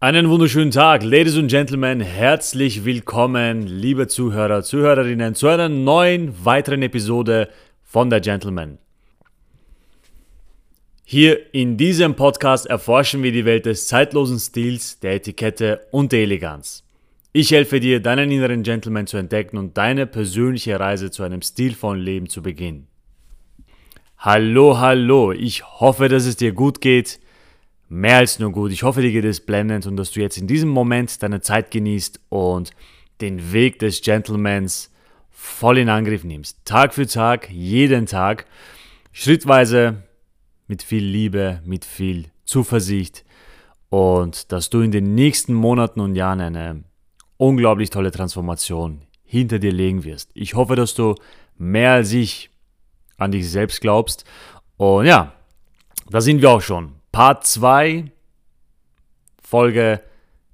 Einen wunderschönen Tag, Ladies und Gentlemen, herzlich willkommen, liebe Zuhörer, Zuhörerinnen, zu einer neuen weiteren Episode von der Gentleman. Hier in diesem Podcast erforschen wir die Welt des zeitlosen Stils, der Etikette und der Eleganz. Ich helfe dir, deinen inneren Gentleman zu entdecken und deine persönliche Reise zu einem stilvollen Leben zu beginnen. Hallo, hallo, ich hoffe, dass es dir gut geht mehr als nur gut. Ich hoffe, dir geht es blendend und dass du jetzt in diesem Moment deine Zeit genießt und den Weg des Gentlemans voll in Angriff nimmst. Tag für Tag, jeden Tag, schrittweise, mit viel Liebe, mit viel Zuversicht und dass du in den nächsten Monaten und Jahren eine unglaublich tolle Transformation hinter dir legen wirst. Ich hoffe, dass du mehr als ich an dich selbst glaubst. Und ja, da sind wir auch schon. Part 2, Folge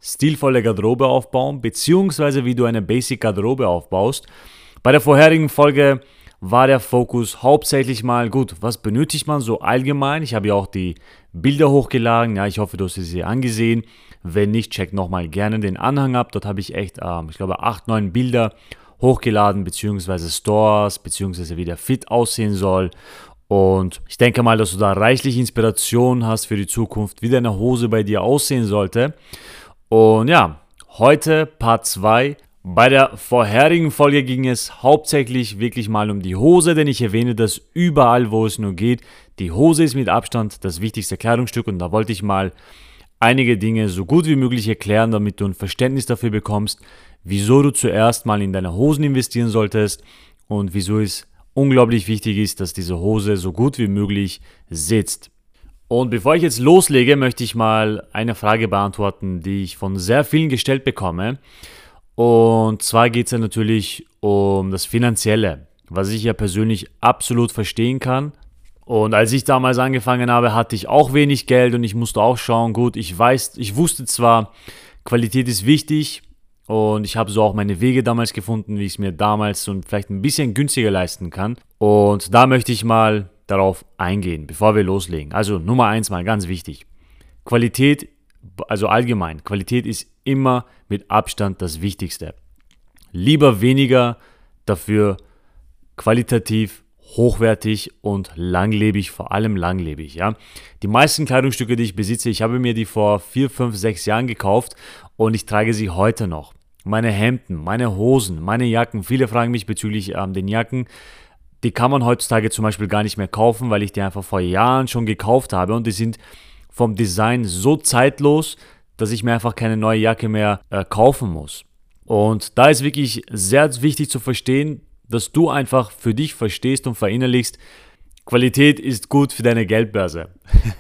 stilvolle Garderobe aufbauen, beziehungsweise wie du eine Basic Garderobe aufbaust. Bei der vorherigen Folge war der Fokus hauptsächlich mal, gut, was benötigt man so allgemein? Ich habe ja auch die Bilder hochgeladen, ja, ich hoffe, du hast sie angesehen. Wenn nicht, check nochmal gerne den Anhang ab. Dort habe ich echt, ähm, ich glaube, 8, 9 Bilder hochgeladen, beziehungsweise Stores, beziehungsweise wie der Fit aussehen soll. Und ich denke mal, dass du da reichlich Inspiration hast für die Zukunft, wie deine Hose bei dir aussehen sollte. Und ja, heute Part 2. Bei der vorherigen Folge ging es hauptsächlich wirklich mal um die Hose, denn ich erwähne das überall, wo es nur geht. Die Hose ist mit Abstand das wichtigste Kleidungsstück und da wollte ich mal einige Dinge so gut wie möglich erklären, damit du ein Verständnis dafür bekommst, wieso du zuerst mal in deine Hosen investieren solltest und wieso es unglaublich wichtig ist, dass diese Hose so gut wie möglich sitzt. Und bevor ich jetzt loslege, möchte ich mal eine Frage beantworten, die ich von sehr vielen gestellt bekomme. Und zwar geht es ja natürlich um das Finanzielle, was ich ja persönlich absolut verstehen kann. Und als ich damals angefangen habe, hatte ich auch wenig Geld und ich musste auch schauen, gut, ich weiß, ich wusste zwar, Qualität ist wichtig, und ich habe so auch meine Wege damals gefunden, wie ich es mir damals so vielleicht ein bisschen günstiger leisten kann. Und da möchte ich mal darauf eingehen, bevor wir loslegen. Also Nummer eins mal ganz wichtig. Qualität, also allgemein, Qualität ist immer mit Abstand das Wichtigste. Lieber weniger, dafür qualitativ hochwertig und langlebig, vor allem langlebig. Ja? Die meisten Kleidungsstücke, die ich besitze, ich habe mir die vor 4, 5, 6 Jahren gekauft und ich trage sie heute noch. Meine Hemden, meine Hosen, meine Jacken, viele fragen mich bezüglich ähm, den Jacken. Die kann man heutzutage zum Beispiel gar nicht mehr kaufen, weil ich die einfach vor Jahren schon gekauft habe und die sind vom Design so zeitlos, dass ich mir einfach keine neue Jacke mehr äh, kaufen muss. Und da ist wirklich sehr wichtig zu verstehen, dass du einfach für dich verstehst und verinnerlichst, Qualität ist gut für deine Geldbörse.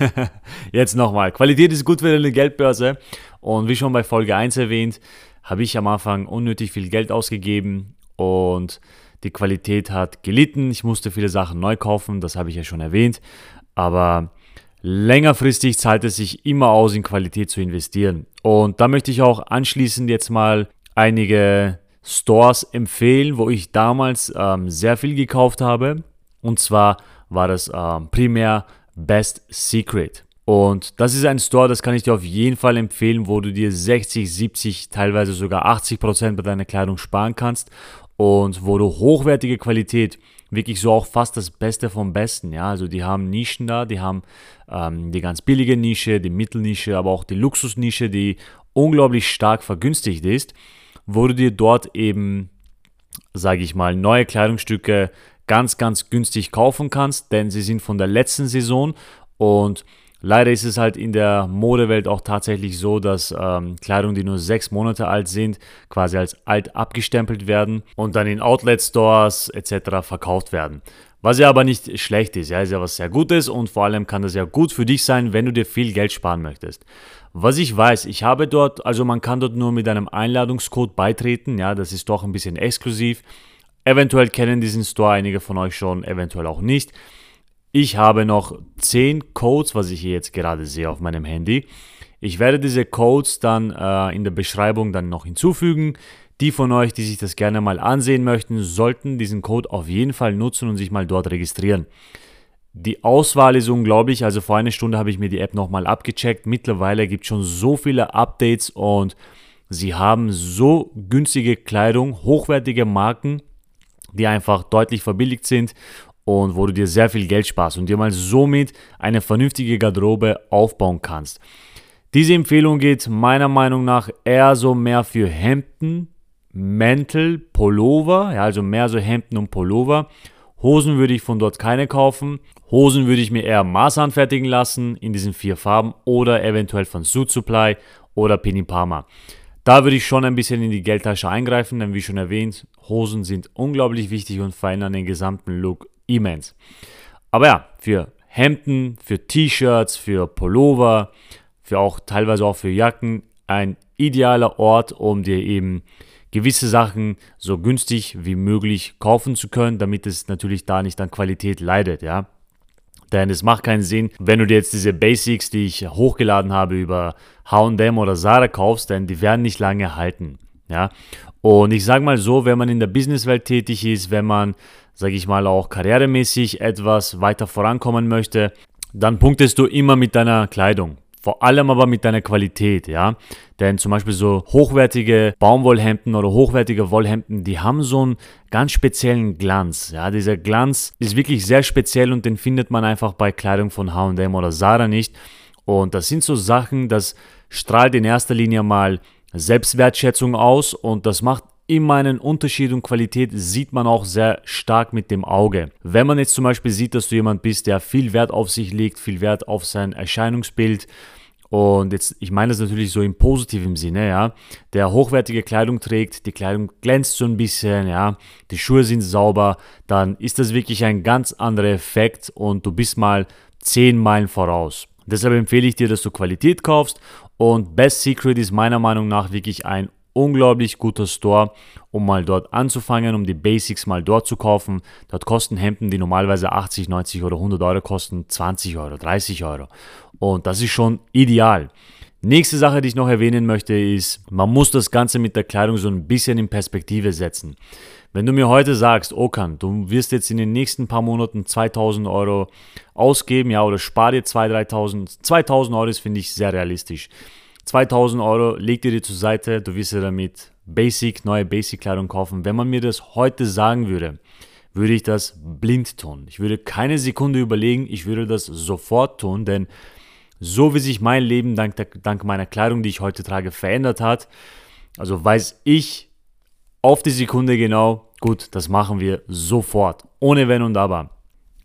Jetzt nochmal, Qualität ist gut für deine Geldbörse und wie schon bei Folge 1 erwähnt, habe ich am Anfang unnötig viel Geld ausgegeben und die Qualität hat gelitten. Ich musste viele Sachen neu kaufen, das habe ich ja schon erwähnt, aber längerfristig zahlt es sich immer aus, in Qualität zu investieren. Und da möchte ich auch anschließend jetzt mal einige Stores empfehlen, wo ich damals ähm, sehr viel gekauft habe. Und zwar war das ähm, primär Best Secret. Und das ist ein Store, das kann ich dir auf jeden Fall empfehlen, wo du dir 60, 70, teilweise sogar 80 Prozent bei deiner Kleidung sparen kannst und wo du hochwertige Qualität, wirklich so auch fast das Beste vom Besten, ja, also die haben Nischen da, die haben ähm, die ganz billige Nische, die Mittelnische, aber auch die Luxusnische, die unglaublich stark vergünstigt ist wo du dir dort eben, sage ich mal, neue Kleidungsstücke ganz, ganz günstig kaufen kannst, denn sie sind von der letzten Saison und leider ist es halt in der Modewelt auch tatsächlich so, dass ähm, Kleidung, die nur sechs Monate alt sind, quasi als alt abgestempelt werden und dann in Outlet-Stores etc. verkauft werden. Was ja aber nicht schlecht ist, ja, ist ja was sehr Gutes und vor allem kann das ja gut für dich sein, wenn du dir viel Geld sparen möchtest. Was ich weiß, ich habe dort, also man kann dort nur mit einem Einladungscode beitreten, ja, das ist doch ein bisschen exklusiv. Eventuell kennen diesen Store einige von euch schon, eventuell auch nicht. Ich habe noch 10 Codes, was ich hier jetzt gerade sehe auf meinem Handy. Ich werde diese Codes dann äh, in der Beschreibung dann noch hinzufügen. Die von euch, die sich das gerne mal ansehen möchten, sollten diesen Code auf jeden Fall nutzen und sich mal dort registrieren. Die Auswahl ist unglaublich. Also vor einer Stunde habe ich mir die App nochmal abgecheckt. Mittlerweile gibt es schon so viele Updates und sie haben so günstige Kleidung, hochwertige Marken, die einfach deutlich verbilligt sind und wo du dir sehr viel Geld sparst und dir mal somit eine vernünftige Garderobe aufbauen kannst. Diese Empfehlung geht meiner Meinung nach eher so mehr für Hemden, Mäntel, Pullover, ja, also mehr so Hemden und Pullover. Hosen würde ich von dort keine kaufen. Hosen würde ich mir eher Maß anfertigen lassen in diesen vier Farben oder eventuell von Suit Supply oder Pinipama. Da würde ich schon ein bisschen in die Geldtasche eingreifen, denn wie schon erwähnt, Hosen sind unglaublich wichtig und verändern den gesamten Look immens. Aber ja, für Hemden, für T-Shirts, für Pullover, für auch teilweise auch für Jacken ein idealer Ort, um dir eben gewisse Sachen so günstig wie möglich kaufen zu können, damit es natürlich da nicht an Qualität leidet, ja. Denn es macht keinen Sinn, wenn du dir jetzt diese Basics, die ich hochgeladen habe, über H&M oder Zara kaufst, denn die werden nicht lange halten, ja. Und ich sage mal so, wenn man in der Businesswelt tätig ist, wenn man, sage ich mal, auch karrieremäßig etwas weiter vorankommen möchte, dann punktest du immer mit deiner Kleidung. Vor allem aber mit deiner Qualität, ja. Denn zum Beispiel so hochwertige Baumwollhemden oder hochwertige Wollhemden, die haben so einen ganz speziellen Glanz. Ja, dieser Glanz ist wirklich sehr speziell und den findet man einfach bei Kleidung von H&M oder Zara nicht. Und das sind so Sachen, das strahlt in erster Linie mal Selbstwertschätzung aus und das macht immer einen Unterschied und Qualität sieht man auch sehr stark mit dem Auge. Wenn man jetzt zum Beispiel sieht, dass du jemand bist, der viel Wert auf sich legt, viel Wert auf sein Erscheinungsbild, und jetzt, ich meine das natürlich so im positiven Sinne, ja, der hochwertige Kleidung trägt, die Kleidung glänzt so ein bisschen, ja, die Schuhe sind sauber, dann ist das wirklich ein ganz anderer Effekt und du bist mal 10 Meilen voraus. Deshalb empfehle ich dir, dass du Qualität kaufst und Best Secret ist meiner Meinung nach wirklich ein unglaublich guter Store, um mal dort anzufangen, um die Basics mal dort zu kaufen. Dort kosten Hemden, die normalerweise 80, 90 oder 100 Euro kosten, 20 Euro, 30 Euro. Und das ist schon ideal. Nächste Sache, die ich noch erwähnen möchte, ist, man muss das Ganze mit der Kleidung so ein bisschen in Perspektive setzen. Wenn du mir heute sagst, Okan, du wirst jetzt in den nächsten paar Monaten 2000 Euro ausgeben, ja, oder spar dir 2.000, 3.000, 2000 Euro ist, finde ich, sehr realistisch. 2000 Euro leg dir zur Seite, du wirst dir damit Basic, neue Basic-Kleidung kaufen. Wenn man mir das heute sagen würde, würde ich das blind tun. Ich würde keine Sekunde überlegen, ich würde das sofort tun, denn so wie sich mein Leben dank, der, dank meiner Kleidung, die ich heute trage, verändert hat, also weiß ich auf die Sekunde genau, gut, das machen wir sofort, ohne Wenn und Aber.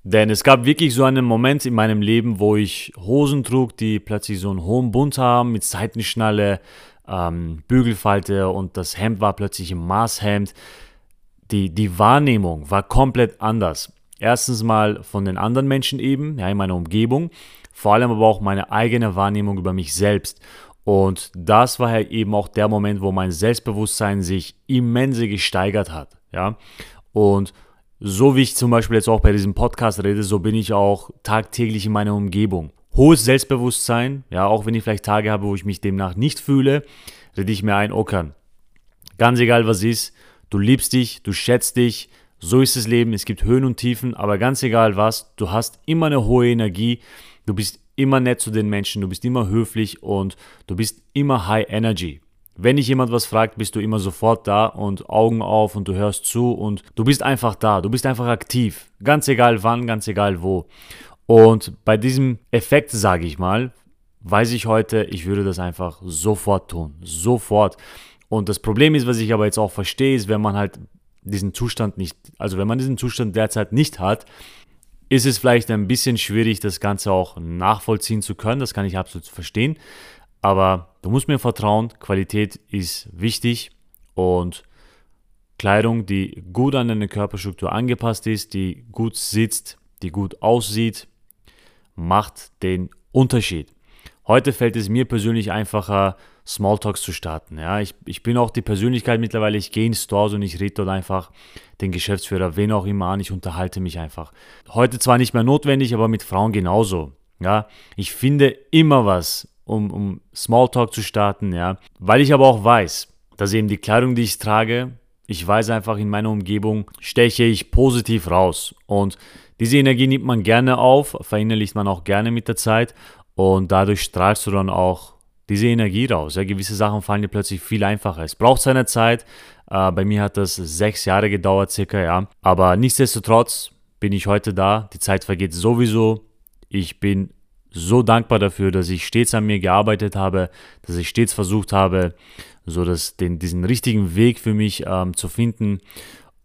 Denn es gab wirklich so einen Moment in meinem Leben, wo ich Hosen trug, die plötzlich so einen hohen Bund haben, mit Seitenschnalle, ähm, Bügelfalte und das Hemd war plötzlich ein Maßhemd. Die, die Wahrnehmung war komplett anders. Erstens mal von den anderen Menschen eben, ja, in meiner Umgebung, vor allem aber auch meine eigene Wahrnehmung über mich selbst. Und das war halt eben auch der Moment, wo mein Selbstbewusstsein sich immense gesteigert hat, ja. Und so wie ich zum Beispiel jetzt auch bei diesem Podcast rede, so bin ich auch tagtäglich in meiner Umgebung. Hohes Selbstbewusstsein, ja, auch wenn ich vielleicht Tage habe, wo ich mich demnach nicht fühle, rede ich mir ein, okay, ganz egal was ist, du liebst dich, du schätzt dich, so ist das Leben, es gibt Höhen und Tiefen, aber ganz egal was, du hast immer eine hohe Energie, du bist immer nett zu den Menschen, du bist immer höflich und du bist immer High Energy. Wenn dich jemand was fragt, bist du immer sofort da und Augen auf und du hörst zu und du bist einfach da, du bist einfach aktiv. Ganz egal wann, ganz egal wo. Und bei diesem Effekt, sage ich mal, weiß ich heute, ich würde das einfach sofort tun. Sofort. Und das Problem ist, was ich aber jetzt auch verstehe, ist, wenn man halt diesen Zustand nicht, also wenn man diesen Zustand derzeit nicht hat, ist es vielleicht ein bisschen schwierig, das Ganze auch nachvollziehen zu können. Das kann ich absolut verstehen. Aber du musst mir vertrauen, Qualität ist wichtig und Kleidung, die gut an deine Körperstruktur angepasst ist, die gut sitzt, die gut aussieht, macht den Unterschied. Heute fällt es mir persönlich einfacher, Smalltalks zu starten. Ja, ich, ich bin auch die Persönlichkeit mittlerweile, ich gehe in Stores und ich rede dort einfach den Geschäftsführer, wen auch immer an, ich unterhalte mich einfach. Heute zwar nicht mehr notwendig, aber mit Frauen genauso. Ja, ich finde immer was, um, um Smalltalk zu starten, ja. Weil ich aber auch weiß, dass eben die Kleidung, die ich trage, ich weiß einfach, in meiner Umgebung steche ich positiv raus. Und Diese Energie nimmt man gerne auf, verinnerlicht man auch gerne mit der Zeit und dadurch strahlst du dann auch diese Energie raus. Ja, gewisse Sachen fallen dir plötzlich viel einfacher. Es braucht seine Zeit. Äh, bei mir hat das sechs Jahre gedauert, circa, ja. Aber nichtsdestotrotz bin ich heute da. Die Zeit vergeht sowieso. Ich bin so dankbar dafür, dass ich stets an mir gearbeitet habe, dass ich stets versucht habe, so dass den, diesen richtigen Weg für mich ähm, zu finden.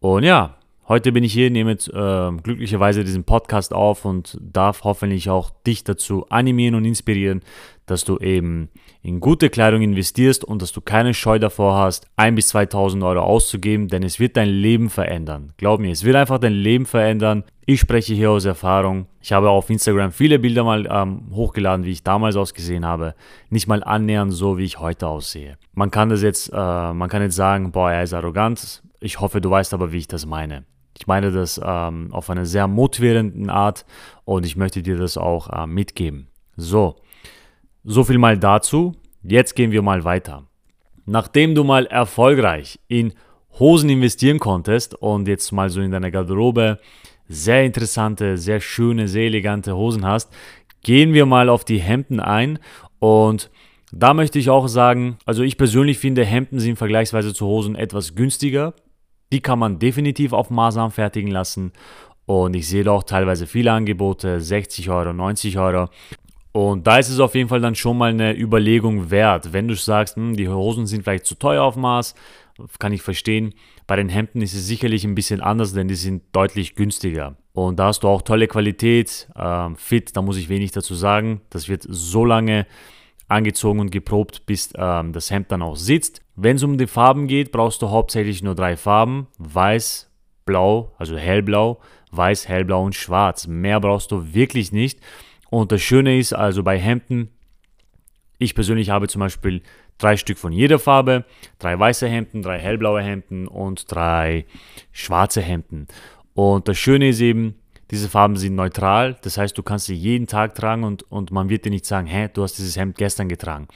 Und ja, Heute bin ich hier, nehme äh, glücklicherweise diesen Podcast auf und darf hoffentlich auch dich dazu animieren und inspirieren, dass du eben in gute Kleidung investierst und dass du keine Scheu davor hast, 1.000 bis 2.000 Euro auszugeben, denn es wird dein Leben verändern. Glaub mir, es wird einfach dein Leben verändern. Ich spreche hier aus Erfahrung. Ich habe auf Instagram viele Bilder mal ähm, hochgeladen, wie ich damals ausgesehen habe. Nicht mal annähernd so, wie ich heute aussehe. Man kann das jetzt, äh, man kann jetzt sagen, boah, er ist arrogant. Ich hoffe, du weißt aber, wie ich das meine. Ich meine das ähm, auf eine sehr motivierenden Art und ich möchte dir das auch äh, mitgeben. So, so viel mal dazu. Jetzt gehen wir mal weiter. Nachdem du mal erfolgreich in Hosen investieren konntest und jetzt mal so in deiner Garderobe sehr interessante, sehr schöne, sehr elegante Hosen hast, gehen wir mal auf die Hemden ein und da möchte ich auch sagen, also ich persönlich finde Hemden sind vergleichsweise zu Hosen etwas günstiger. Die kann man definitiv auf Maß anfertigen lassen. Und ich sehe auch teilweise viele Angebote, 60 Euro, 90 Euro. Und da ist es auf jeden Fall dann schon mal eine Überlegung wert. Wenn du sagst, hm, die Hosen sind vielleicht zu teuer auf Maß, kann ich verstehen. Bei den Hemden ist es sicherlich ein bisschen anders, denn die sind deutlich günstiger. Und da hast du auch tolle Qualität, äh, fit, da muss ich wenig dazu sagen. Das wird so lange angezogen und geprobt, bis ähm, das Hemd dann auch sitzt. Wenn es um die Farben geht, brauchst du hauptsächlich nur drei Farben. Weiß, blau, also hellblau, weiß, hellblau und schwarz. Mehr brauchst du wirklich nicht. Und das Schöne ist also bei Hemden, ich persönlich habe zum Beispiel drei Stück von jeder Farbe, drei weiße Hemden, drei hellblaue Hemden und drei schwarze Hemden. Und das Schöne ist eben, diese Farben sind neutral, das heißt, du kannst sie jeden Tag tragen und, und man wird dir nicht sagen, hä, du hast dieses Hemd gestern getragen.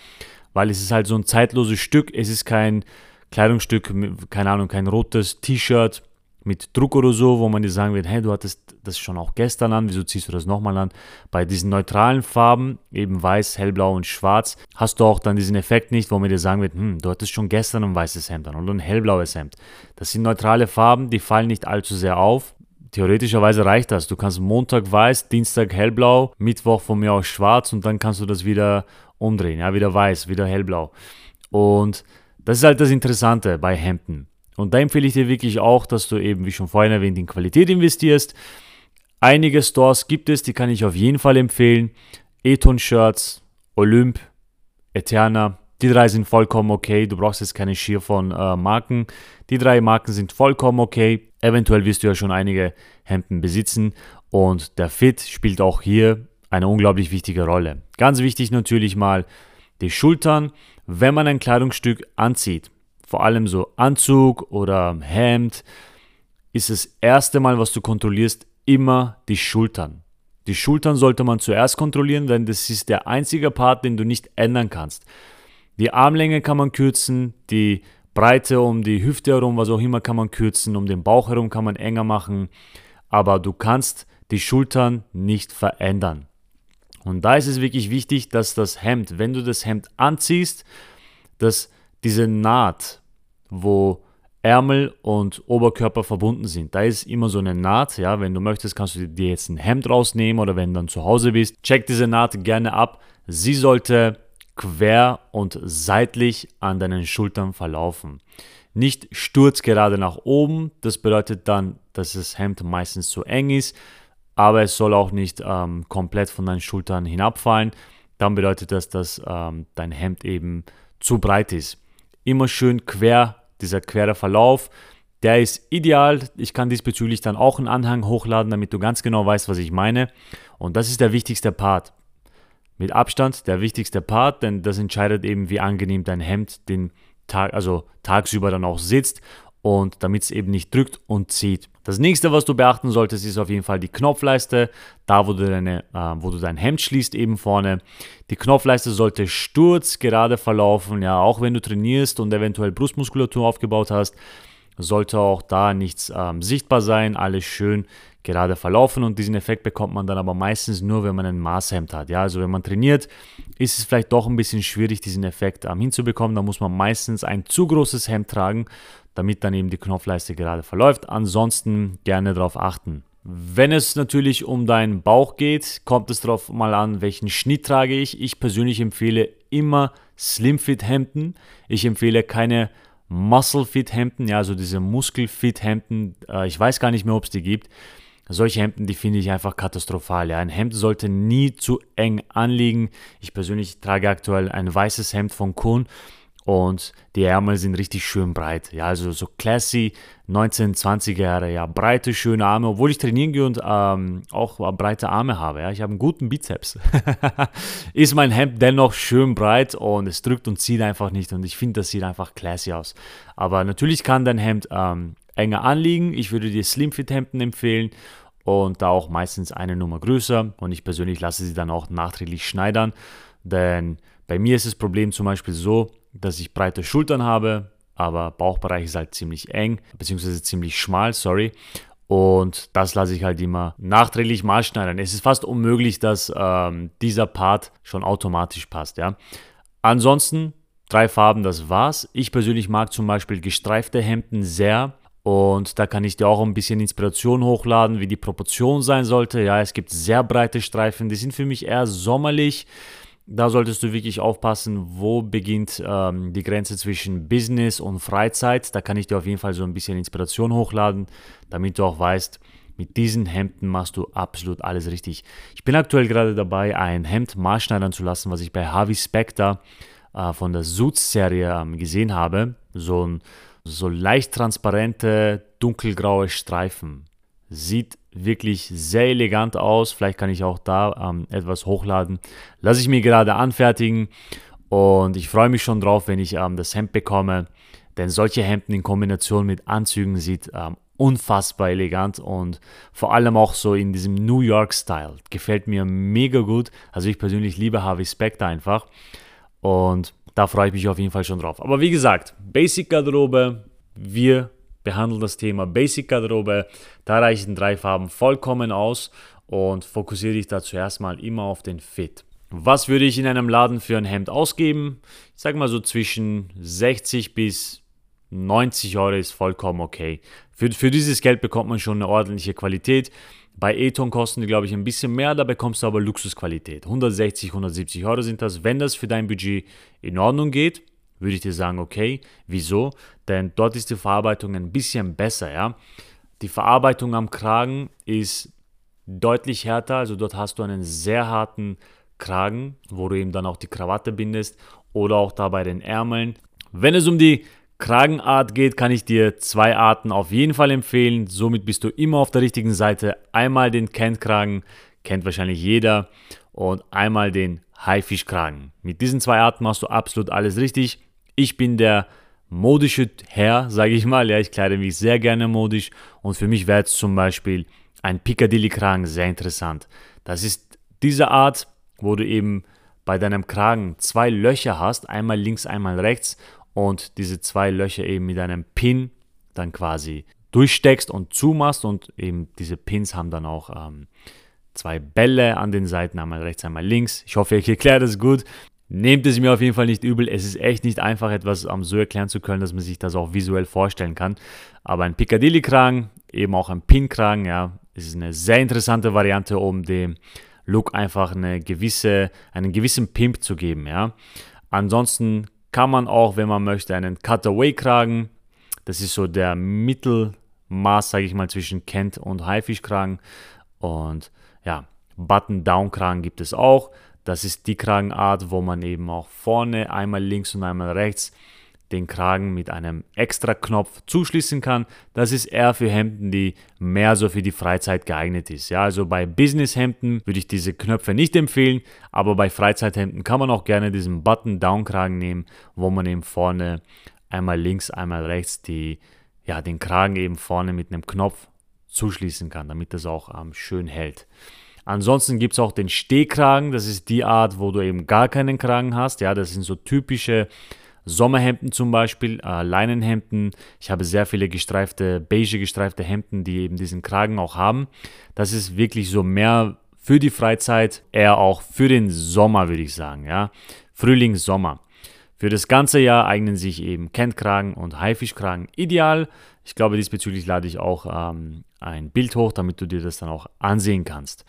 Weil es ist halt so ein zeitloses Stück, es ist kein Kleidungsstück, keine Ahnung, kein rotes T-Shirt mit Druck oder so, wo man dir sagen wird, hey, du hattest das schon auch gestern an, wieso ziehst du das nochmal an? Bei diesen neutralen Farben, eben weiß, hellblau und schwarz, hast du auch dann diesen Effekt nicht, wo man dir sagen wird, hm, du hattest schon gestern ein weißes Hemd an oder ein hellblaues Hemd. Das sind neutrale Farben, die fallen nicht allzu sehr auf, Theoretischerweise reicht das. Du kannst Montag weiß, Dienstag hellblau, Mittwoch von mir aus schwarz und dann kannst du das wieder umdrehen. Ja, wieder weiß, wieder hellblau. Und das ist halt das Interessante bei Hemden. Und da empfehle ich dir wirklich auch, dass du eben, wie schon vorhin erwähnt, in Qualität investierst. Einige Stores gibt es, die kann ich auf jeden Fall empfehlen. Eton Shirts, Olymp, Eterna, die drei sind vollkommen okay. Du brauchst jetzt keine Schier von äh, Marken. Die drei Marken sind vollkommen okay. Eventuell wirst du ja schon einige Hemden besitzen. Und der Fit spielt auch hier eine unglaublich wichtige Rolle. Ganz wichtig natürlich mal die Schultern, wenn man ein Kleidungsstück anzieht. Vor allem so Anzug oder Hemd, ist das erste Mal, was du kontrollierst, immer die Schultern. Die Schultern sollte man zuerst kontrollieren, denn das ist der einzige Part, den du nicht ändern kannst. Die Armlänge kann man kürzen, die Breite um die Hüfte herum, was auch immer, kann man kürzen, um den Bauch herum kann man enger machen, aber du kannst die Schultern nicht verändern. Und da ist es wirklich wichtig, dass das Hemd, wenn du das Hemd anziehst, dass diese Naht, wo Ärmel und Oberkörper verbunden sind. Da ist immer so eine Naht, ja, wenn du möchtest, kannst du dir jetzt ein Hemd rausnehmen oder wenn du dann zu Hause bist, check diese Naht gerne ab. Sie sollte quer und seitlich an deinen Schultern verlaufen. Nicht sturzgerade nach oben, das bedeutet dann, dass das Hemd meistens zu eng ist, aber es soll auch nicht ähm, komplett von deinen Schultern hinabfallen. Dann bedeutet das, dass ähm, dein Hemd eben zu breit ist. Immer schön quer, dieser quere Verlauf, der ist ideal. Ich kann diesbezüglich dann auch einen Anhang hochladen, damit du ganz genau weißt, was ich meine. Und das ist der wichtigste Part mit Abstand der wichtigste Part, denn das entscheidet eben, wie angenehm dein Hemd den Tag, also tagsüber dann auch sitzt und damit es eben nicht drückt und zieht. Das nächste, was du beachten solltest, ist auf jeden Fall die Knopfleiste, da wo du, deine, äh, wo du dein Hemd schließt, eben vorne. Die Knopfleiste sollte sturzgerade verlaufen, ja, auch wenn du trainierst und eventuell Brustmuskulatur aufgebaut hast, sollte auch da nichts ähm, sichtbar sein, alles schön gerade verlaufen und diesen Effekt bekommt man dann aber meistens nur, wenn man ein Maßhemd hat. Ja, also wenn man trainiert, ist es vielleicht doch ein bisschen schwierig, diesen Effekt ähm, hinzubekommen. Da muss man meistens ein zu großes Hemd tragen, damit dann eben die Knopfleiste gerade verläuft. Ansonsten gerne darauf achten. Wenn es natürlich um deinen Bauch geht, kommt es darauf mal an, welchen Schnitt trage ich. Ich persönlich empfehle immer Slimfit Hemden. Ich empfehle keine Muscle Fit Hemden, ja, also diese Muskel Fit Hemden. Äh, ich weiß gar nicht mehr, ob es die gibt. Solche Hemden, die finde ich einfach katastrophal. Ja. Ein Hemd sollte nie zu eng anliegen. Ich persönlich trage aktuell ein weißes Hemd von Kuhn und die Ärmel sind richtig schön breit. Ja, also so classy 1920er Jahre, ja, breite, schöne Arme, obwohl ich trainieren gehe und ähm, auch breite Arme habe. Ja, ich habe einen guten Bizeps. ist mein Hemd dennoch schön breit und es drückt und zieht einfach nicht und ich finde, das sieht einfach classy aus. Aber natürlich kann dein Hemd ähm, enger anliegen. Ich würde dir Slimfit Hemden empfehlen und da auch meistens eine Nummer größer und ich persönlich lasse sie dann auch nachträglich schneidern, denn bei mir ist das Problem zum Beispiel so, dass ich breite Schultern habe, aber Bauchbereich ist halt ziemlich eng, beziehungsweise ziemlich schmal, sorry. Und das lasse ich halt immer nachträglich mal schneiden. Es ist fast unmöglich, dass ähm, dieser Part schon automatisch passt, ja. Ansonsten, drei Farben, das war's. Ich persönlich mag zum Beispiel gestreifte Hemden sehr. Und da kann ich dir auch ein bisschen Inspiration hochladen, wie die Proportion sein sollte. Ja, es gibt sehr breite Streifen, die sind für mich eher sommerlich. Da solltest du wirklich aufpassen, wo beginnt ähm, die Grenze zwischen Business und Freizeit. Da kann ich dir auf jeden Fall so ein bisschen Inspiration hochladen, damit du auch weißt, mit diesen Hemden machst du absolut alles richtig. Ich bin aktuell gerade dabei, ein Hemd maßschneidern zu lassen, was ich bei Harvey Specter äh, von der Suits-Serie ähm, gesehen habe. So, ein, so leicht transparente, dunkelgraue Streifen. Sieht wirklich sehr elegant aus. Vielleicht kann ich auch da ähm, etwas hochladen. Lasse ich mir gerade anfertigen und ich freue mich schon drauf, wenn ich ähm, das Hemd bekomme. Denn solche Hemden in Kombination mit Anzügen sieht ähm, unfassbar elegant und vor allem auch so in diesem New York-Style. Gefällt mir mega gut. Also ich persönlich liebe Harvey Specter einfach und da freue ich mich auf jeden Fall schon drauf. Aber wie gesagt, Basic-Garderobe, wir behandle das Thema Basic Garderobe. Da reichen drei Farben vollkommen aus und fokussiere dich da zuerst mal immer auf den Fit. Was würde ich in einem Laden für ein Hemd ausgeben? Ich sage mal so zwischen 60 bis 90 Euro ist vollkommen okay. Für, für dieses Geld bekommt man schon eine ordentliche Qualität. Bei Eton kosten die, glaube ich, ein bisschen mehr, da bekommst du aber Luxusqualität. 160, 170 Euro sind das. Wenn das für dein Budget in Ordnung geht, würde ich dir sagen, okay, wieso? Denn dort ist die Verarbeitung ein bisschen besser, ja. Die Verarbeitung am Kragen ist deutlich härter, also dort hast du einen sehr harten Kragen, wo du eben dann auch die Krawatte bindest oder auch da bei den Ärmeln. Wenn es um die Kragenart geht, kann ich dir zwei Arten auf jeden Fall empfehlen. Somit bist du immer auf der richtigen Seite. Einmal den Kentkragen, kennt wahrscheinlich jeder, und einmal den Haifischkragen. Mit diesen zwei Arten machst du absolut alles richtig. Ich bin der modische Herr, sage ich mal. Ja, ich kleide mich sehr gerne modisch und für mich wäre jetzt zum Beispiel ein Piccadilly-Kragen sehr interessant. Das ist diese Art, wo du eben bei deinem Kragen zwei Löcher hast, einmal links, einmal rechts und diese zwei Löcher eben mit einem Pin dann quasi durchsteckst und zumachst und eben diese Pins haben dann auch ähm, zwei Bälle an den Seiten, einmal rechts, einmal links. Ich hoffe, ich erkläre das gut. Nehmt es mir auf jeden Fall nicht übel. Es ist echt nicht einfach, etwas so erklären zu können, dass man sich das auch visuell vorstellen kann. Aber ein Piccadilly-Kragen, eben auch ein Pin-Kragen, ja, ist eine sehr interessante Variante, um dem Look einfach eine gewisse, einen gewissen Pimp zu geben, ja. Ansonsten kann man auch, wenn man möchte, einen Cutaway-Kragen, das ist so der Mittelmaß, sage ich mal, zwischen Kent und Haifischkragen. Und ja, Button-Down-Kragen gibt es auch. Das ist die Kragenart, wo man eben auch vorne einmal links und einmal rechts den Kragen mit einem extra Knopf zuschließen kann. Das ist eher für Hemden, die mehr so für die Freizeit geeignet ist. Ja, also bei Business-Hemden würde ich diese Knöpfe nicht empfehlen, aber bei Freizeithemden kann man auch gerne diesen Button-Down-Kragen nehmen, wo man eben vorne einmal links, einmal rechts die, ja, den Kragen eben vorne mit einem Knopf zuschließen kann, damit das auch ähm, schön hält. Ansonsten gibt es auch den Stehkragen. Das ist die Art, wo du eben gar keinen Kragen hast. Ja, das sind so typische Sommerhemden zum Beispiel, äh, Leinenhemden. Ich habe sehr viele gestreifte, beige gestreifte Hemden, die eben diesen Kragen auch haben. Das ist wirklich so mehr für die Freizeit, eher auch für den Sommer, würde ich sagen. Ja? Frühling, Sommer. Für das ganze Jahr eignen sich eben Kentkragen und Haifischkragen ideal. Ich glaube, diesbezüglich lade ich auch ähm, ein Bild hoch, damit du dir das dann auch ansehen kannst.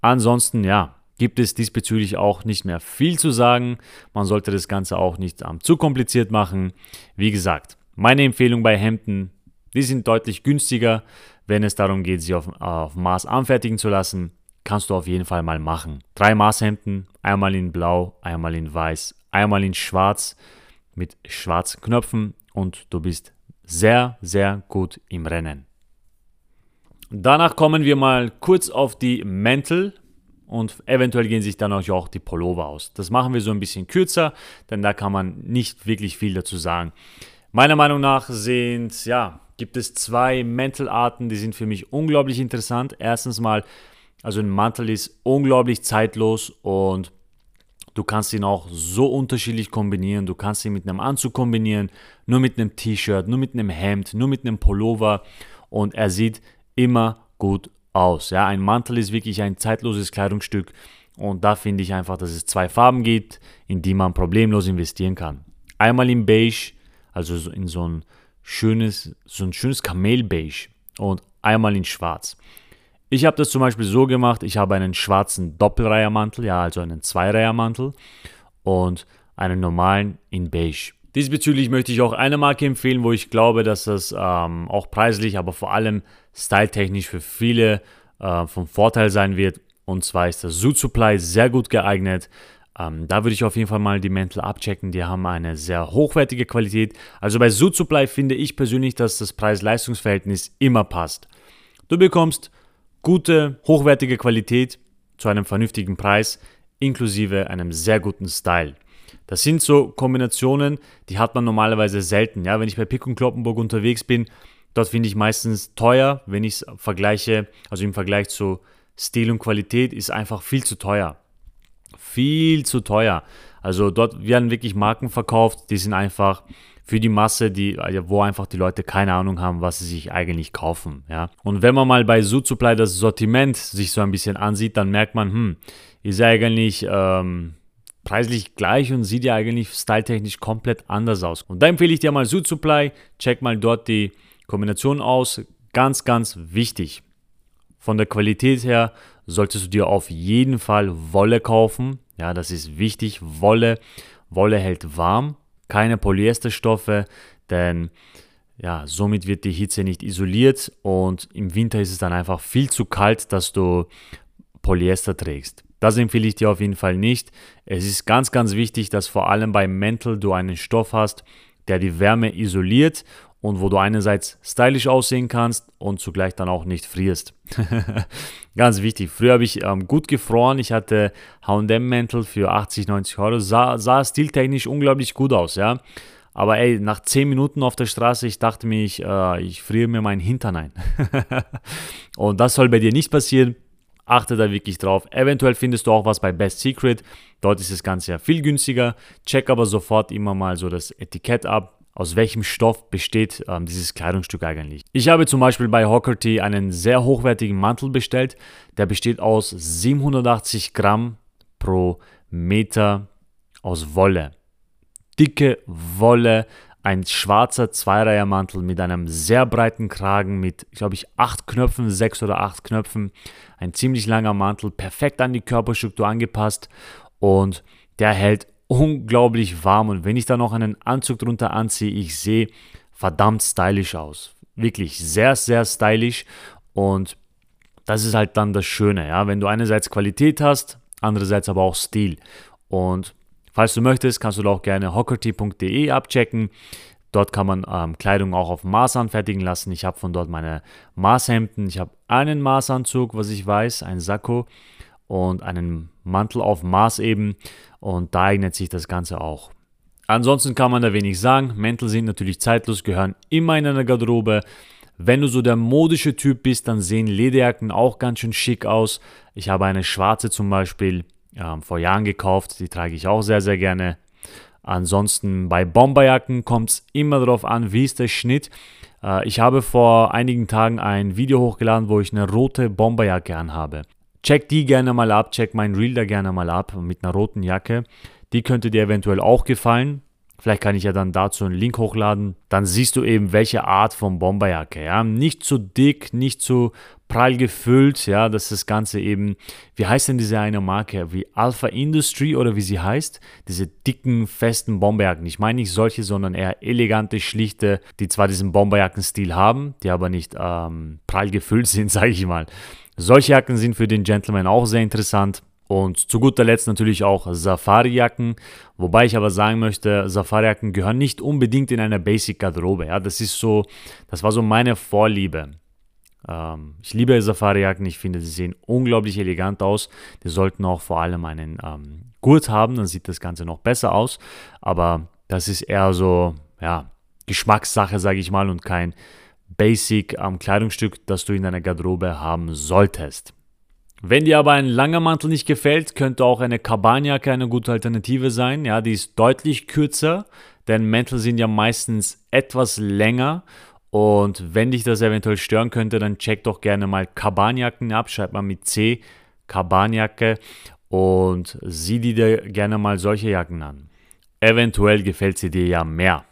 Ansonsten, ja, gibt es diesbezüglich auch nicht mehr viel zu sagen. Man sollte das Ganze auch nicht ähm, zu kompliziert machen. Wie gesagt, meine Empfehlung bei Hemden, die sind deutlich günstiger. Wenn es darum geht, sie auf, auf Maß anfertigen zu lassen, kannst du auf jeden Fall mal machen. Drei Maßhemden, einmal in Blau, einmal in Weiß, einmal in Schwarz mit schwarzen Knöpfen und du bist sehr, sehr gut im Rennen. Danach kommen wir mal kurz auf die Mäntel und eventuell gehen sich dann auch die Pullover aus. Das machen wir so ein bisschen kürzer, denn da kann man nicht wirklich viel dazu sagen. Meiner Meinung nach sind, ja, gibt es zwei Mäntelarten, die sind für mich unglaublich interessant. Erstens mal, also ein Mantel ist unglaublich zeitlos und du kannst ihn auch so unterschiedlich kombinieren. Du kannst ihn mit einem Anzug kombinieren, nur mit einem T-Shirt, nur mit einem Hemd, nur mit einem Pullover und er sieht immer gut aus. Ja, ein Mantel ist wirklich ein zeitloses Kleidungsstück und da finde ich einfach, dass es zwei Farben gibt, in die man problemlos investieren kann. Einmal in Beige, also in so ein schönes, so ein schönes Kamelbeige und einmal in Schwarz. Ich habe das zum Beispiel so gemacht, ich habe einen schwarzen Doppelreihermantel, ja, also einen Zweireihermantel und einen normalen in Beige. Diesbezüglich möchte ich auch eine Marke empfehlen, wo ich glaube, dass das ähm, auch preislich, aber vor allem styletechnisch für viele äh, vom Vorteil sein wird. Und zwar ist das Suit Supply sehr gut geeignet. Ähm, da würde ich auf jeden Fall mal die Mäntel abchecken. Die haben eine sehr hochwertige Qualität. Also bei Suit Supply finde ich persönlich, dass das Preis-Leistungs-Verhältnis immer passt. Du bekommst gute, hochwertige Qualität zu einem vernünftigen Preis, inklusive einem sehr guten Style. Das sind so Kombinationen, die hat man normalerweise selten. Ja, wenn ich bei Pick und Kloppenburg unterwegs bin, dort finde ich meistens teuer, wenn ich es vergleiche, also im Vergleich zu Stil und Qualität ist einfach viel zu teuer. Viel zu teuer. Also dort werden wirklich Marken verkauft, die sind einfach für die Masse, die, wo einfach die Leute keine Ahnung haben, was sie sich eigentlich kaufen. Ja? Und wenn man mal bei Suit Supply das Sortiment sich so ein bisschen ansieht, dann merkt man, hm, ist ja eigentlich ähm, preislich gleich und sieht ja eigentlich styletechnisch komplett anders aus. Und da empfehle ich dir mal Suit Supply, check mal dort die Kombination aus. Ganz, ganz wichtig. Von der Qualität her solltest du dir auf jeden Fall Wolle kaufen. Ja, das ist wichtig. Wolle, Wolle hält warm, keine Polyesterstoffe, denn ja, somit wird die Hitze nicht isoliert und im Winter ist es dann einfach viel zu kalt, dass du Polyester trägst. Das empfehle ich dir auf jeden Fall nicht. Es ist ganz, ganz wichtig, dass vor allem beim Mäntel du einen Stoff hast, der die Wärme isoliert und wo du einerseits stylisch aussehen kannst und zugleich dann auch nicht frierst. Ganz wichtig. Früher habe ich ähm, gut gefroren. Ich hatte H&M-Mäntel für 80, 90 Euro. Sah, sah stiltechnisch unglaublich gut aus, ja. Aber ey, nach 10 Minuten auf der Straße, ich dachte mir, ich, äh, ich friere mir meinen Hintern ein. und das soll bei dir nicht passieren. Achte da wirklich drauf. Eventuell findest du auch was bei Best Secret. Dort ist das Ganze ja viel günstiger. Check aber sofort immer mal so das Etikett ab. Aus welchem Stoff besteht ähm, dieses Kleidungsstück eigentlich? Ich habe zum Beispiel bei Hockerty einen sehr hochwertigen Mantel bestellt. Der besteht aus 780 Gramm pro Meter aus Wolle. Dicke Wolle, ein schwarzer Zweireihermantel mit einem sehr breiten Kragen mit, glaube ich, acht Knöpfen, sechs oder acht Knöpfen. Ein ziemlich langer Mantel, perfekt an die Körperstruktur angepasst und der hält unglaublich warm. Und wenn ich da noch einen Anzug drunter anziehe, ich sehe verdammt stylisch aus. Wirklich sehr, sehr stylisch und das ist halt dann das Schöne, ja, wenn du einerseits Qualität hast, andererseits aber auch Stil. Und Falls du möchtest, kannst du auch gerne hockerty.de abchecken. Dort kann man ähm, Kleidung auch auf Maß anfertigen lassen. Ich habe von dort meine Maßhemden. Ich habe einen Maßanzug, was ich weiß, ein Sakko und einen Mantel auf Maß eben. Und da eignet sich das Ganze auch. Ansonsten kann man da wenig sagen. Mäntel sind natürlich zeitlos, gehören immer in einer Garderobe. Wenn du so der modische Typ bist, dann sehen Lederjacken auch ganz schön schick aus. Ich habe eine schwarze zum Beispiel ähm, vor Jahren gekauft. Die trage ich auch sehr, sehr gerne. Ansonsten bei Bomberjacken kommt es immer darauf an, wie ist der Schnitt. Äh, ich habe vor einigen Tagen ein Video hochgeladen, wo ich eine rote Bomberjacke anhabe. Check die gerne mal ab, check mein Reel da gerne mal ab mit einer roten Jacke. Die könnte dir eventuell auch gefallen. Vielleicht kann ich ja dann dazu einen Link hochladen. Dann siehst du eben, welche Art von Bomberjacke. Ja? Nicht zu dick, nicht zu prall gefüllt. Ja, dass das Ganze eben, wie heißt denn diese eine Marke? Wie Alpha Industry oder wie sie heißt? Diese dicken, festen Bomberjacken. Ich meine nicht solche, sondern eher elegante, schlichte, die zwar diesen Bomberjackenstil haben, die aber nicht ähm, prall gefüllt sind, sage ich mal. Solche Jacken sind für den Gentleman auch sehr interessant. Und zu guter Letzt natürlich auch Safari-Jacken, wobei ich aber sagen möchte, Safari-Jacken gehören nicht unbedingt in eine Basic-Garderobe. Ja, das ist so, das war so meine Vorliebe. Ähm, ich liebe Safari-Jacken, ich finde, sie sehen unglaublich elegant aus. Die sollten auch vor allem einen ähm, Gurt haben, dann sieht das Ganze noch besser aus. Aber das ist eher so, ja, Geschmackssache, sage ich mal, und kein Basic-Kleidungsstück, ähm, das du in deiner Garderobe haben solltest. Wenn dir aber ein langer Mantel nicht gefällt, könnte auch eine Kabanjacke eine gute Alternative sein. Ja, die ist deutlich kürzer, denn Mäntel sind ja meistens etwas länger. Und wenn dich das eventuell stören könnte, dann check doch gerne mal Kabanjacken ab. Schreib mal mit C Kabanjacke und sieh dir gerne mal solche Jacken an. Eventuell gefällt sie dir ja mehr.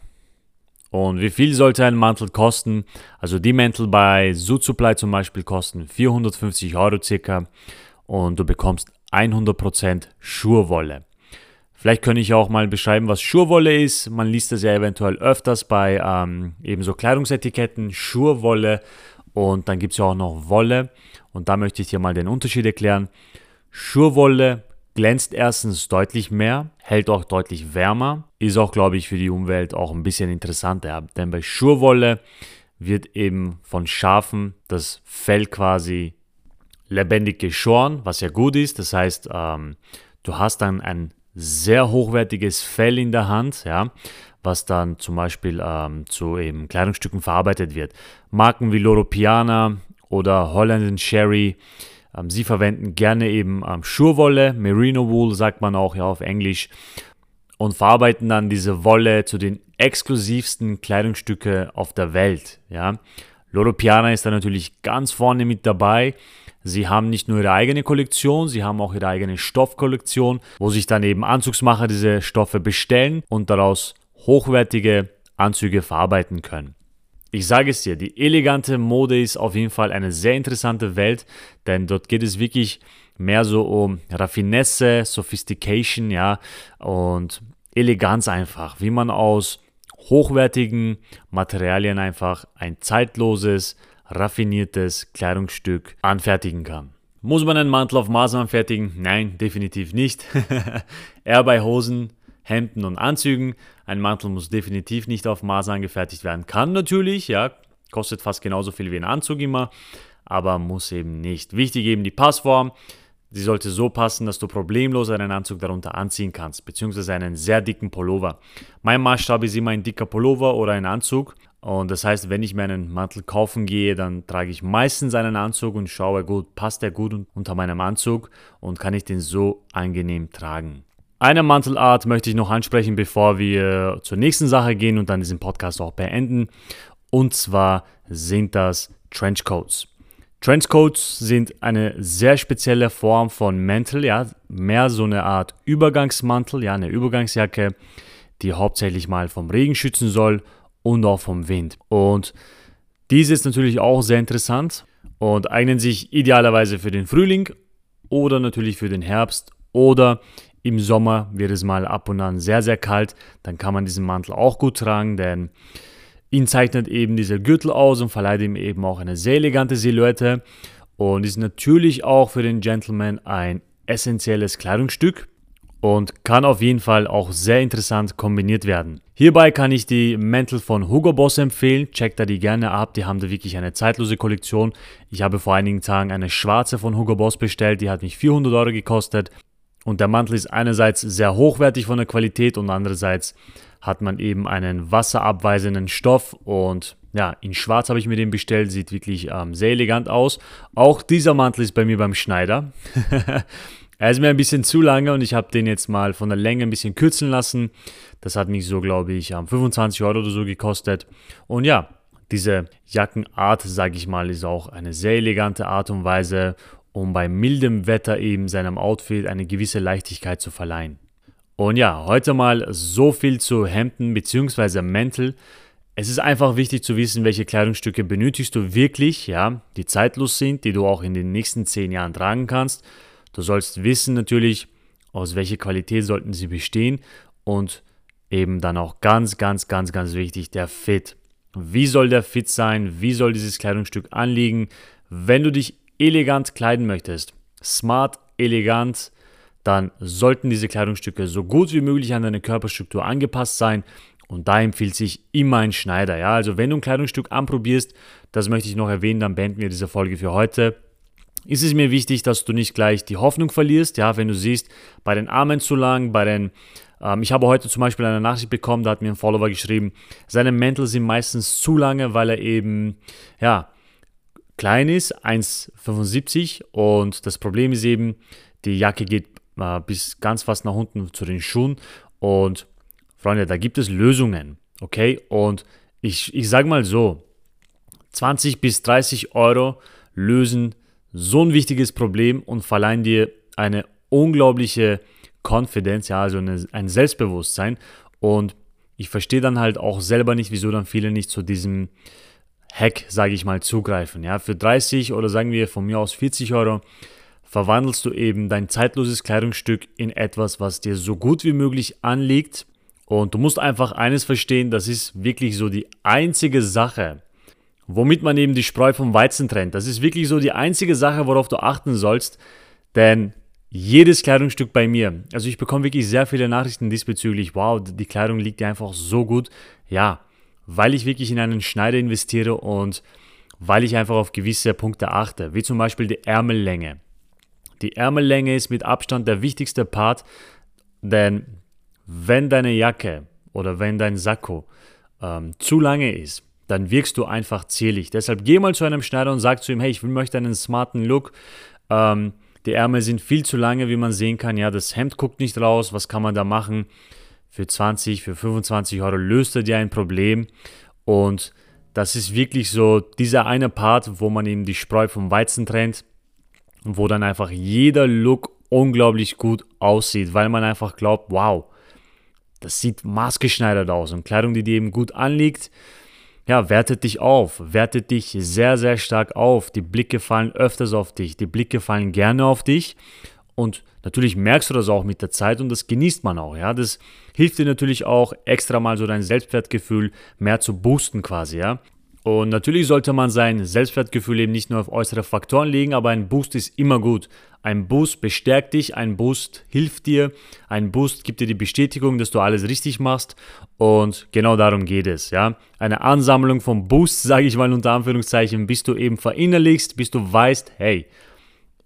Und wie viel sollte ein Mantel kosten? Also die Mäntel bei Supply zum Beispiel kosten 450 Euro circa und du bekommst 100% Schurwolle. Vielleicht könnte ich auch mal beschreiben, was Schurwolle ist. Man liest das ja eventuell öfters bei ähm, ebenso Kleidungsetiketten, Schurwolle und dann gibt es ja auch noch Wolle und da möchte ich dir mal den Unterschied erklären. Schurwolle glänzt erstens deutlich mehr, hält auch deutlich wärmer, ist auch, glaube ich, für die Umwelt auch ein bisschen interessanter. Denn bei Schurwolle wird eben von Schafen das Fell quasi lebendig geschoren, was ja gut ist. Das heißt, ähm, du hast dann ein sehr hochwertiges Fell in der Hand, ja, was dann zum Beispiel ähm, zu eben Kleidungsstücken verarbeitet wird. Marken wie Loro Piana oder Holland Sherry ähm, sie verwenden gerne eben ähm, Schurwolle, Merino Wool sagt man auch ja auf Englisch und verarbeiten dann diese Wolle zu den exklusivsten Kleidungsstücke auf der Welt. Ja. Loro Piana ist da natürlich ganz vorne mit dabei. Sie haben nicht nur ihre eigene Kollektion, sie haben auch ihre eigene Stoffkollektion, wo sich dann eben Anzugsmacher diese Stoffe bestellen und daraus hochwertige Anzüge verarbeiten können. Ich sage es dir, die elegante Mode ist auf jeden Fall eine sehr interessante Welt, denn dort geht es wirklich mehr so um Raffinesse, Sophistication, ja, und Eleganz einfach, wie man aus hochwertigen Materialien einfach ein zeitloses, raffiniertes Kleidungsstück anfertigen kann. Muss man einen Mantel auf Maß anfertigen? Nein, definitiv nicht. Eher bei Hosen, Hemden und Anzügen. Ein Mantel muss definitiv nicht auf Maß angefertigt werden. Kann natürlich, ja, kostet fast genauso viel wie ein Anzug immer, aber muss eben nicht. Wichtig eben die Passform. Sie sollte so passen, dass du problemlos einen Anzug darunter anziehen kannst, beziehungsweise einen sehr dicken Pullover. Mein Maßstab ist immer ein dicker Pullover oder ein Anzug. Und das heißt, wenn ich mir einen Mantel kaufen gehe, dann trage ich meistens einen Anzug und schaue gut, passt der gut unter meinem Anzug und kann ich den so angenehm tragen. Eine Mantelart möchte ich noch ansprechen, bevor wir zur nächsten Sache gehen und dann diesen Podcast auch beenden. Und zwar sind das Trenchcoats. Trenchcoats sind eine sehr spezielle Form von Mantel, ja, mehr so eine Art Übergangsmantel, ja, eine Übergangsjacke, die hauptsächlich mal vom Regen schützen soll und auch vom Wind. Und diese ist natürlich auch sehr interessant und eignen sich idealerweise für den Frühling oder natürlich für den Herbst oder im Sommer wird es mal ab und an sehr, sehr kalt. Dann kann man diesen Mantel auch gut tragen, denn ihn zeichnet eben dieser Gürtel aus und verleiht ihm eben auch eine sehr elegante Silhouette und ist natürlich auch für den Gentleman ein essentielles Kleidungsstück und kann auf jeden Fall auch sehr interessant kombiniert werden. Hierbei kann ich die Mäntel von Hugo Boss empfehlen. Checkt da die gerne ab. Die haben da wirklich eine zeitlose Kollektion. Ich habe vor einigen Tagen eine schwarze von Hugo Boss bestellt. Die hat mich 400 Euro gekostet. Und der Mantel ist einerseits sehr hochwertig von der Qualität und andererseits hat man eben einen wasserabweisenden Stoff und ja, in schwarz habe ich mir den bestellt, sieht wirklich ähm, sehr elegant aus. Auch dieser Mantel ist bei mir beim Schneider. Er ist mir ein bisschen zu lange und ich habe den jetzt mal von der Länge ein bisschen kürzen lassen. Das hat mich so, glaube ich, 25 Euro oder so gekostet. Und ja, diese Jackenart, sage ich mal, ist auch eine sehr elegante Art und Weise, um bei mildem Wetter eben seinem Outfit eine gewisse Leichtigkeit zu verleihen. Und ja, heute mal so viel zu Hemden bzw. Mäntel. Es ist einfach wichtig zu wissen, welche Kleidungsstücke benötigst du wirklich, ja, die zeitlos sind, die du auch in den nächsten 10 Jahren tragen kannst Du sollst wissen natürlich, aus welcher Qualität sollten sie bestehen und eben dann auch ganz, ganz, ganz, ganz wichtig, der Fit. Wie soll der Fit sein? Wie soll dieses Kleidungsstück anliegen? Wenn du dich elegant kleiden möchtest, smart, elegant, dann sollten diese Kleidungsstücke so gut wie möglich an deine Körperstruktur angepasst sein. Und da empfiehlt sich immer ein Schneider. Ja, also wenn du ein Kleidungsstück anprobierst, das möchte ich noch erwähnen, dann beenden wir diese Folge für heute ist es mir wichtig, dass du nicht gleich die Hoffnung verlierst. Ja, wenn du siehst, bei den Armen zu lang, bei den ähm, ich habe heute zum Beispiel eine Nachricht bekommen, da hat mir ein Follower geschrieben, seine Mäntel sind meistens zu lange, weil er eben, ja, klein ist, 1,75 und das Problem ist eben, die Jacke geht äh, bis ganz fast nach unten zu den Schuhen und Freunde, da gibt es Lösungen, okay? Und ich, ich sage mal so, 20 bis 30 Euro lösen so ein wichtiges Problem und verleihen dir eine unglaubliche Confidence, ja, also eine, ein Selbstbewusstsein. Und ich verstehe dann halt auch selber nicht, wieso dann viele nicht zu diesem Hack, sage ich mal, zugreifen. Ja, für 30 oder sagen wir von mir aus 40 Euro verwandelst du eben dein zeitloses Kleidungsstück in etwas, was dir so gut wie möglich anliegt. Und du musst einfach eines verstehen, das ist wirklich so die einzige Sache, womit man eben die Spreu vom Weizen trennt. Das ist wirklich so die einzige Sache, worauf du achten sollst, denn jedes Kleidungsstück bei mir, also ich bekomme wirklich sehr viele Nachrichten diesbezüglich, wow, die Kleidung liegt dir einfach so gut. Ja, weil ich wirklich in einen Schneider investiere und weil ich einfach auf gewisse Punkte achte, wie zum Beispiel die Ärmellänge. Die Ärmellänge ist mit Abstand der wichtigste Part, denn wenn deine Jacke oder wenn dein Sakko ähm, zu lange ist, dann wirkst du einfach zierlich. Deshalb geh mal zu einem Schneider und sag zu ihm, hey, ich möchte einen smarten Look. Ähm, die Ärmel sind viel zu lange, wie man sehen kann. Ja, das Hemd guckt nicht raus. Was kann man da machen? Für 20, für 25 Euro löst er dir ein Problem. Und das ist wirklich so dieser eine Part, wo man eben die Spreu vom Weizen trennt. Und wo dann einfach jeder Look unglaublich gut aussieht, weil man einfach glaubt, wow, das sieht maßgeschneidert aus. Und Kleidung, die dir eben gut anliegt, ja, wertet dich auf, wertet dich sehr, sehr stark auf. Die Blicke fallen öfters auf dich, die Blicke fallen gerne auf dich und natürlich merkst du das auch mit der Zeit und das genießt man auch, ja. Das hilft dir natürlich auch extra mal so dein Selbstwertgefühl mehr zu boosten quasi, ja. Und natürlich sollte man sein Selbstwertgefühl eben nicht nur auf äußere Faktoren legen, aber ein Boost ist immer gut. Ein Boost bestärkt dich, ein Boost hilft dir, ein Boost gibt dir die Bestätigung, dass du alles richtig machst und genau darum geht es, ja. Eine Ansammlung von Boosts, sage ich mal unter Anführungszeichen, bis du eben verinnerlichst, bis du weißt, hey,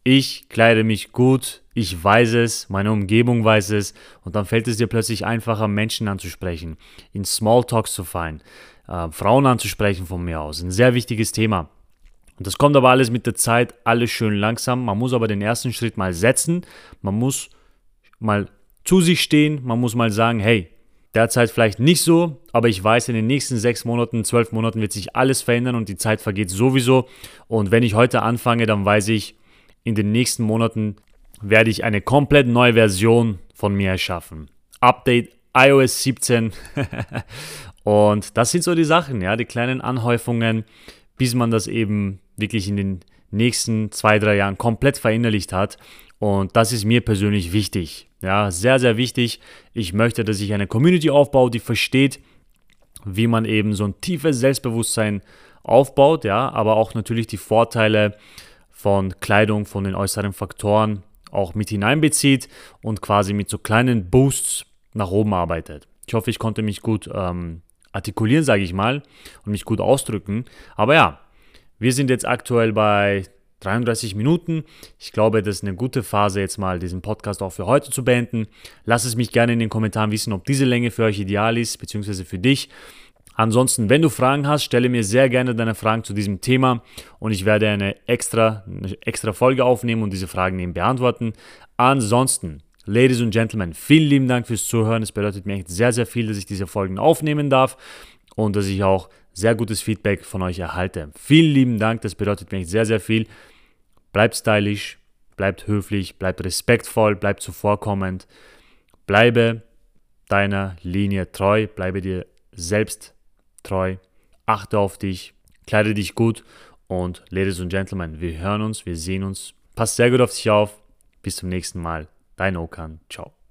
ich kleide mich gut, ich weiß es, meine Umgebung weiß es und dann fällt es dir plötzlich einfacher, Menschen anzusprechen, in Smalltalks zu fallen äh, Frauen anzusprechen von mir aus. Ein sehr wichtiges Thema. Und das kommt aber alles mit der Zeit, alles schön langsam. Man muss aber den ersten Schritt mal setzen. Man muss mal zu sich stehen. Man muss mal sagen, hey, derzeit vielleicht nicht so, aber ich weiß, in den nächsten sechs Monaten, zwölf Monaten wird sich alles verändern und die Zeit vergeht sowieso. Und wenn ich heute anfange, dann weiß ich, in den nächsten Monaten werde ich eine komplett neue Version von mir erschaffen. Update iOS 17 Und das sind so die Sachen, ja, die kleinen Anhäufungen, bis man das eben wirklich in den nächsten zwei, drei Jahren komplett verinnerlicht hat. Und das ist mir persönlich wichtig. Ja, sehr, sehr wichtig. Ich möchte, dass ich eine Community aufbaue, die versteht, wie man eben so ein tiefes Selbstbewusstsein aufbaut, ja, aber auch natürlich die Vorteile von Kleidung, von den äußeren Faktoren auch mit hineinbezieht und quasi mit so kleinen Boosts nach oben arbeitet. Ich hoffe, ich konnte mich gut ähm, artikulieren, sage ich mal, und mich gut ausdrücken. Aber ja, wir sind jetzt aktuell bei 33 Minuten. Ich glaube, das ist eine gute Phase, jetzt mal diesen Podcast auch für heute zu beenden. Lass es mich gerne in den Kommentaren wissen, ob diese Länge für euch ideal ist, beziehungsweise für dich. Ansonsten, wenn du Fragen hast, stelle mir sehr gerne deine Fragen zu diesem Thema und ich werde eine extra, eine extra Folge aufnehmen und diese Fragen eben beantworten. Ansonsten, Ladies und Gentlemen, vielen lieben Dank fürs Zuhören. Es bedeutet mir echt sehr, sehr viel, dass ich diese Folgen aufnehmen darf und dass ich auch sehr gutes Feedback von euch erhalte. Vielen lieben Dank, das bedeutet mir echt sehr, sehr viel. Bleibt stylisch, bleibt höflich, bleibt respektvoll, bleibt zuvorkommend. Bleibe deiner Linie treu, bleibe dir selbst treu, achte auf dich, kleide dich gut und Ladies und Gentlemen, wir hören uns, wir sehen uns. Passt sehr gut auf dich auf. Bis zum nächsten Mal. Dein Okan. Ciao.